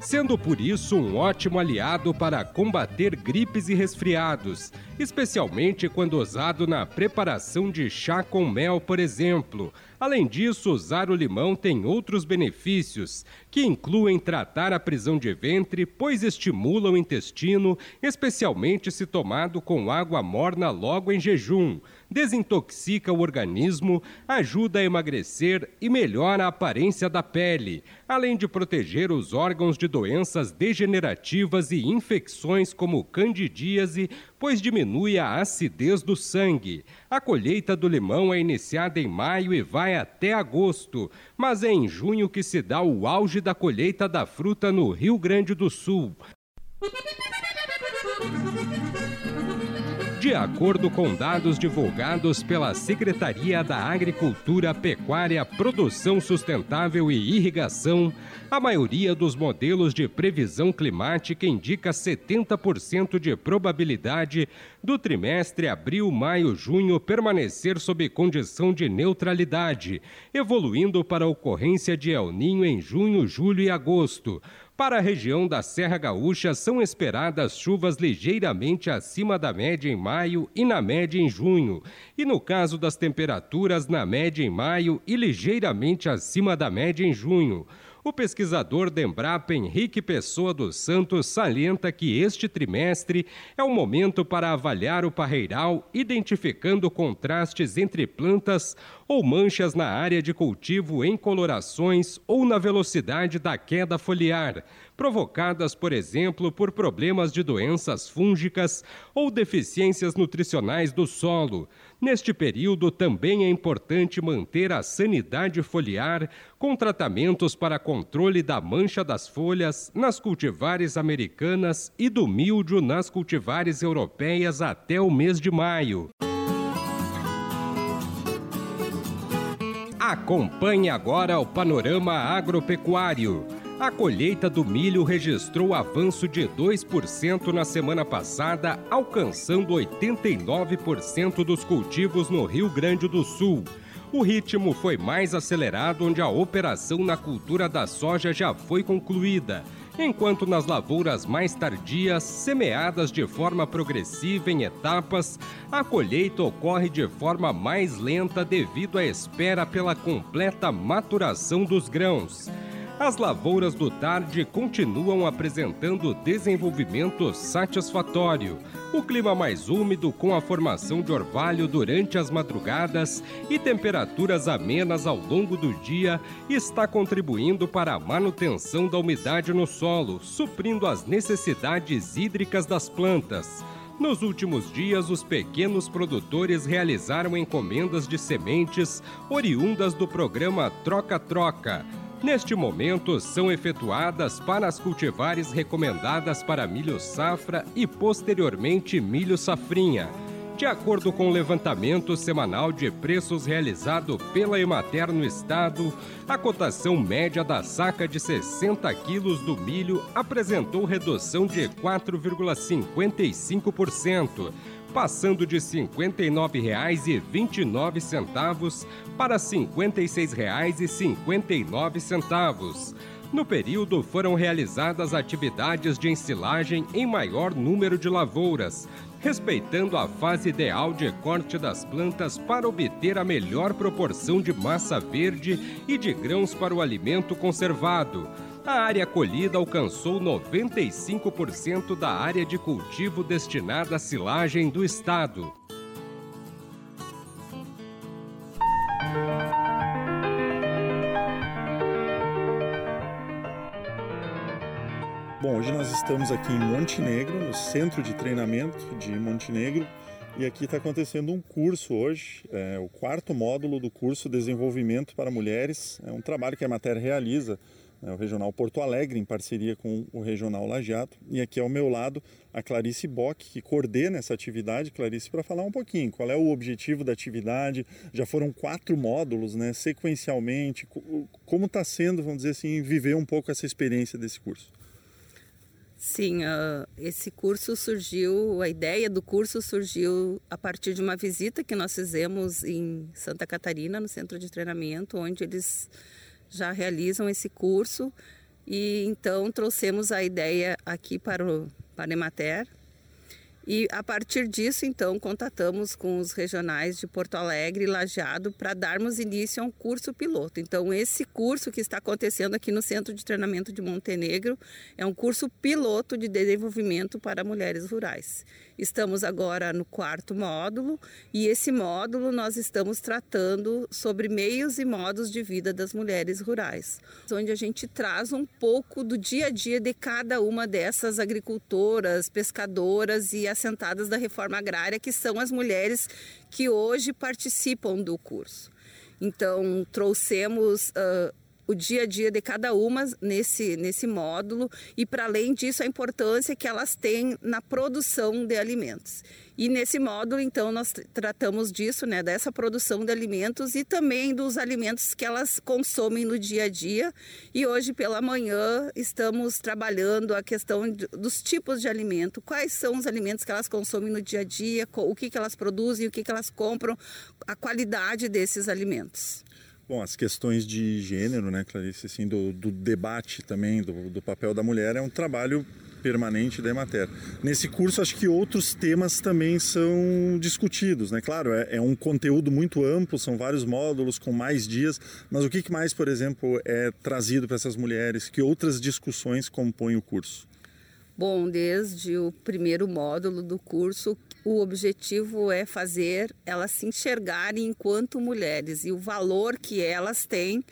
sendo por isso um ótimo aliado para combater gripes e resfriados, especialmente quando usado na preparação de chá com mel, por exemplo. Além disso, usar o limão tem outros benefícios, que incluem tratar a prisão de ventre, pois estimula o intestino, especialmente se tomado com água morna logo em jejum desintoxica o organismo, ajuda a emagrecer e melhora a aparência da pele, além de proteger os órgãos de doenças degenerativas e infecções como candidíase, pois diminui a acidez do sangue. A colheita do limão é iniciada em maio e vai até agosto, mas é em junho que se dá o auge da colheita da fruta no Rio Grande do Sul. De acordo com dados divulgados pela Secretaria da Agricultura, Pecuária, Produção Sustentável e Irrigação, a maioria dos modelos de previsão climática indica 70% de probabilidade do trimestre abril-maio-junho permanecer sob condição de neutralidade, evoluindo para a ocorrência de El Ninho em junho, julho e agosto para a região da Serra Gaúcha, são esperadas chuvas ligeiramente acima da média em maio e na média em junho. E no caso das temperaturas, na média em maio e ligeiramente acima da média em junho. O pesquisador da Embrapa, Henrique Pessoa dos Santos, salienta que este trimestre é o momento para avaliar o parreiral, identificando contrastes entre plantas ou manchas na área de cultivo em colorações ou na velocidade da queda foliar, provocadas, por exemplo, por problemas de doenças fúngicas ou deficiências nutricionais do solo. Neste período, também é importante manter a sanidade foliar com tratamentos para controle da mancha das folhas nas cultivares americanas e do míldio nas cultivares europeias até o mês de maio. Acompanhe agora o panorama agropecuário. A colheita do milho registrou avanço de 2% na semana passada, alcançando 89% dos cultivos no Rio Grande do Sul. O ritmo foi mais acelerado onde a operação na cultura da soja já foi concluída, enquanto nas lavouras mais tardias, semeadas de forma progressiva em etapas, a colheita ocorre de forma mais lenta devido à espera pela completa maturação dos grãos. As lavouras do Tarde continuam apresentando desenvolvimento satisfatório. O clima mais úmido, com a formação de orvalho durante as madrugadas e temperaturas amenas ao longo do dia, está contribuindo para a manutenção da umidade no solo, suprindo as necessidades hídricas das plantas. Nos últimos dias, os pequenos produtores realizaram encomendas de sementes oriundas do programa Troca-Troca Neste momento, são efetuadas para as cultivares recomendadas para milho safra e posteriormente milho safrinha. De acordo com o levantamento semanal de preços realizado pela Emater no estado, a cotação média da saca de 60 quilos do milho apresentou redução de 4,55% passando de R$ 59,29 para R$ 56,59. No período, foram realizadas atividades de ensilagem em maior número de lavouras, respeitando a fase ideal de corte das plantas para obter a melhor proporção de massa verde e de grãos para o alimento conservado a área colhida alcançou 95% da área de cultivo destinada à silagem do estado. Bom, hoje nós estamos aqui em Montenegro, no centro de treinamento de Montenegro, e aqui está acontecendo um curso hoje, é, o quarto módulo do curso Desenvolvimento para Mulheres. É um trabalho que a matéria realiza né, o Regional Porto Alegre, em parceria com o Regional Lajeado. E aqui ao meu lado a Clarice Bock, que coordena essa atividade. Clarice, para falar um pouquinho, qual é o objetivo da atividade? Já foram quatro módulos, né, sequencialmente. Como está sendo, vamos dizer assim, viver um pouco essa experiência desse curso? Sim, uh, esse curso surgiu, a ideia do curso surgiu a partir de uma visita que nós fizemos em Santa Catarina, no centro de treinamento, onde eles já realizam esse curso e então trouxemos a ideia aqui para o para Emater e a partir disso, então, contatamos com os regionais de Porto Alegre e Lajeado para darmos início a um curso piloto. Então, esse curso que está acontecendo aqui no Centro de Treinamento de Montenegro é um curso piloto de desenvolvimento para mulheres rurais. Estamos agora no quarto módulo e esse módulo nós estamos tratando sobre meios e modos de vida das mulheres rurais, onde a gente traz um pouco do dia a dia de cada uma dessas agricultoras, pescadoras e assentadas da reforma agrária, que são as mulheres que hoje participam do curso. Então, trouxemos. Uh, o dia a dia de cada uma nesse, nesse módulo e, para além disso, a importância que elas têm na produção de alimentos. E nesse módulo, então, nós tratamos disso, né, dessa produção de alimentos e também dos alimentos que elas consomem no dia a dia. E hoje, pela manhã, estamos trabalhando a questão dos tipos de alimento, quais são os alimentos que elas consomem no dia a dia, o que, que elas produzem, o que, que elas compram, a qualidade desses alimentos. Bom, as questões de gênero, né, Clarice, assim, do, do debate também do, do, papel da mulher é um trabalho permanente da Emater. Nesse curso, acho que outros temas também são discutidos, né? Claro, é, é um conteúdo muito amplo, são vários módulos com mais dias, mas o que mais, por exemplo, é trazido para essas mulheres? Que outras discussões compõem o curso? Bom, desde o primeiro módulo do curso, o objetivo é fazer elas se enxergarem enquanto mulheres e o valor que elas têm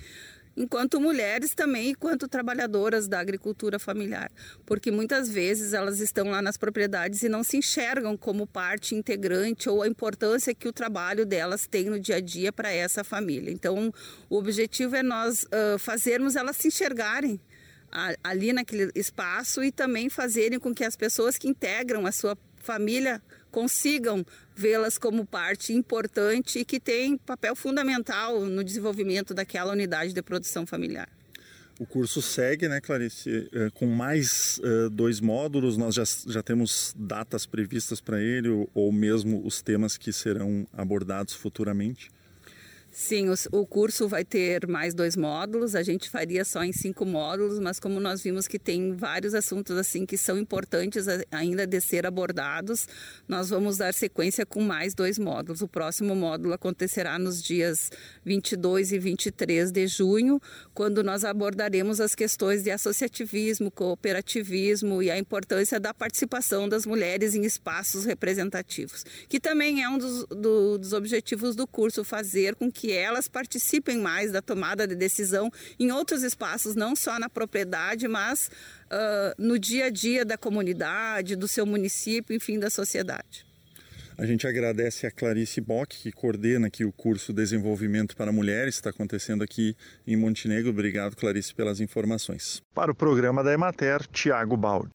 enquanto mulheres também, enquanto trabalhadoras da agricultura familiar, porque muitas vezes elas estão lá nas propriedades e não se enxergam como parte integrante ou a importância que o trabalho delas tem no dia a dia para essa família. Então, o objetivo é nós uh, fazermos elas se enxergarem ali naquele espaço e também fazerem com que as pessoas que integram a sua família consigam vê-las como parte importante e que tem papel fundamental no desenvolvimento daquela unidade de produção familiar. O curso segue, né, Clarice, eh, com mais uh, dois módulos. Nós já, já temos datas previstas para ele, ou, ou mesmo os temas que serão abordados futuramente? Sim, o, curso vai ter mais dois módulos. A gente faria só em cinco módulos, mas como nós vimos que tem vários assuntos assim que são importantes ainda de ser abordados, nós vamos dar sequência com mais dois módulos. O próximo módulo acontecerá nos dias 22 e 23 de junho, quando nós abordaremos as questões de associativismo, cooperativismo e a importância da participação das mulheres em espaços representativos, que também é um dos, do, dos objetivos do curso, fazer com que que elas participem mais da tomada de decisão em outros espaços, não só na propriedade, mas uh, no dia a dia da comunidade, do seu município, enfim, da sociedade. A gente agradece a Clarice Bock, que coordena aqui o curso Desenvolvimento para Mulheres, está acontecendo aqui em Montenegro. Obrigado, Clarice, pelas informações. Para o programa da Emater, Tiago Baldi.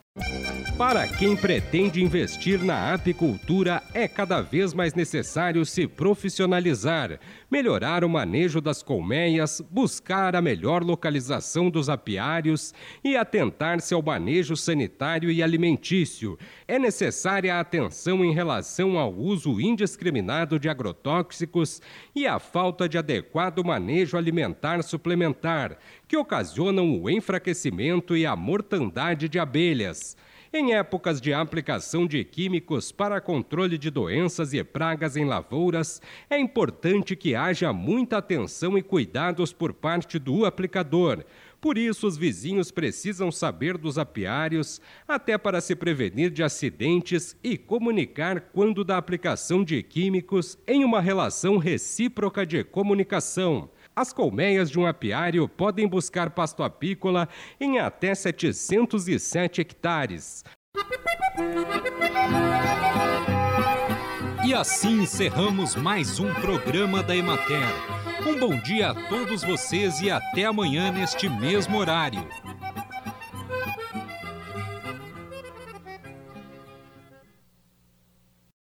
Para quem pretende investir na apicultura, é cada vez mais necessário se profissionalizar, melhorar o manejo das colmeias, buscar a melhor localização dos apiários e atentar-se ao manejo sanitário e alimentício. É necessária atenção em relação ao uso indiscriminado de agrotóxicos e a falta de adequado manejo alimentar suplementar, que ocasionam o enfraquecimento e a mortandade de abelhas. Em épocas de aplicação de químicos para controle de doenças e pragas em lavouras, é importante que haja muita atenção e cuidados por parte do aplicador. Por isso, os vizinhos precisam saber dos apiários, até para se prevenir de acidentes e comunicar quando da aplicação de químicos em uma relação recíproca de comunicação. As colmeias de um apiário podem buscar pasto apícola em até 707 hectares. E assim encerramos mais um programa da Emater Um bom dia a todos vocês e até amanhã neste mesmo horário.